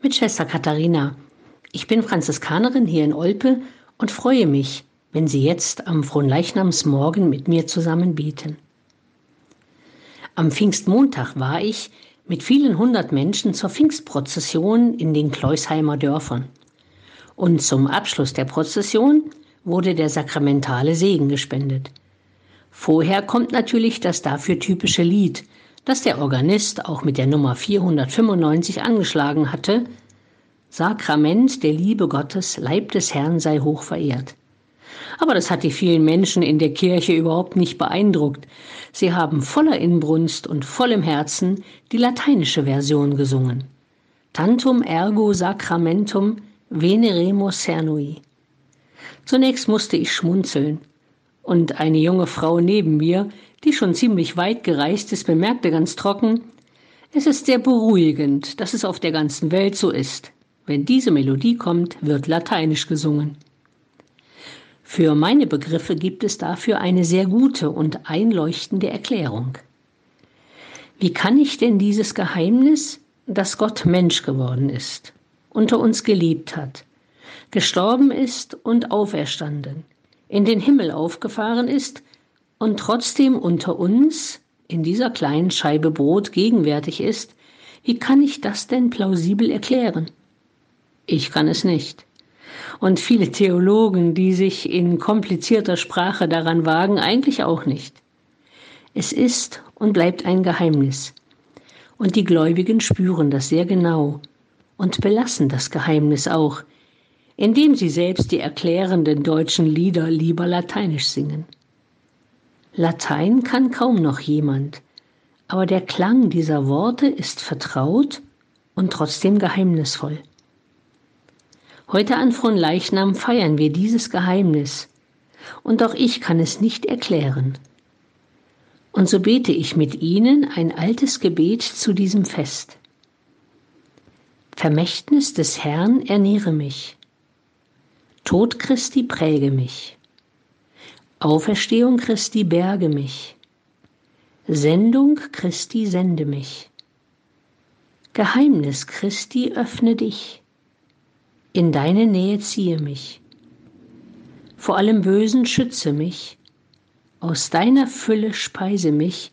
mit Schwester Katharina. Ich bin Franziskanerin hier in Olpe und freue mich, wenn Sie jetzt am Fronleichnamsmorgen mit mir zusammen beten. Am Pfingstmontag war ich mit vielen hundert Menschen zur Pfingstprozession in den Kleusheimer Dörfern. Und zum Abschluss der Prozession wurde der sakramentale Segen gespendet. Vorher kommt natürlich das dafür typische Lied, das der Organist auch mit der Nummer 495 angeschlagen hatte, Sakrament der Liebe Gottes, Leib des Herrn sei hoch verehrt. Aber das hat die vielen Menschen in der Kirche überhaupt nicht beeindruckt. Sie haben voller Inbrunst und vollem Herzen die lateinische Version gesungen. Tantum ergo sacramentum veneremus cernui. Zunächst musste ich schmunzeln. Und eine junge Frau neben mir, die schon ziemlich weit gereist ist, bemerkte ganz trocken, es ist sehr beruhigend, dass es auf der ganzen Welt so ist. Wenn diese Melodie kommt, wird lateinisch gesungen. Für meine Begriffe gibt es dafür eine sehr gute und einleuchtende Erklärung. Wie kann ich denn dieses Geheimnis, dass Gott Mensch geworden ist, unter uns geliebt hat, gestorben ist und auferstanden, in den Himmel aufgefahren ist und trotzdem unter uns in dieser kleinen Scheibe Brot gegenwärtig ist, wie kann ich das denn plausibel erklären? Ich kann es nicht. Und viele Theologen, die sich in komplizierter Sprache daran wagen, eigentlich auch nicht. Es ist und bleibt ein Geheimnis. Und die Gläubigen spüren das sehr genau und belassen das Geheimnis auch, indem sie selbst die erklärenden deutschen Lieder lieber lateinisch singen. Latein kann kaum noch jemand, aber der Klang dieser Worte ist vertraut und trotzdem geheimnisvoll. Heute an Fronleichnam feiern wir dieses Geheimnis, und auch ich kann es nicht erklären. Und so bete ich mit Ihnen ein altes Gebet zu diesem Fest. Vermächtnis des Herrn ernähre mich. Tod Christi präge mich. Auferstehung Christi berge mich. Sendung Christi sende mich. Geheimnis Christi öffne dich. In deine Nähe ziehe mich. Vor allem Bösen schütze mich. Aus deiner Fülle speise mich,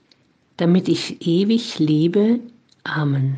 damit ich ewig lebe. Amen.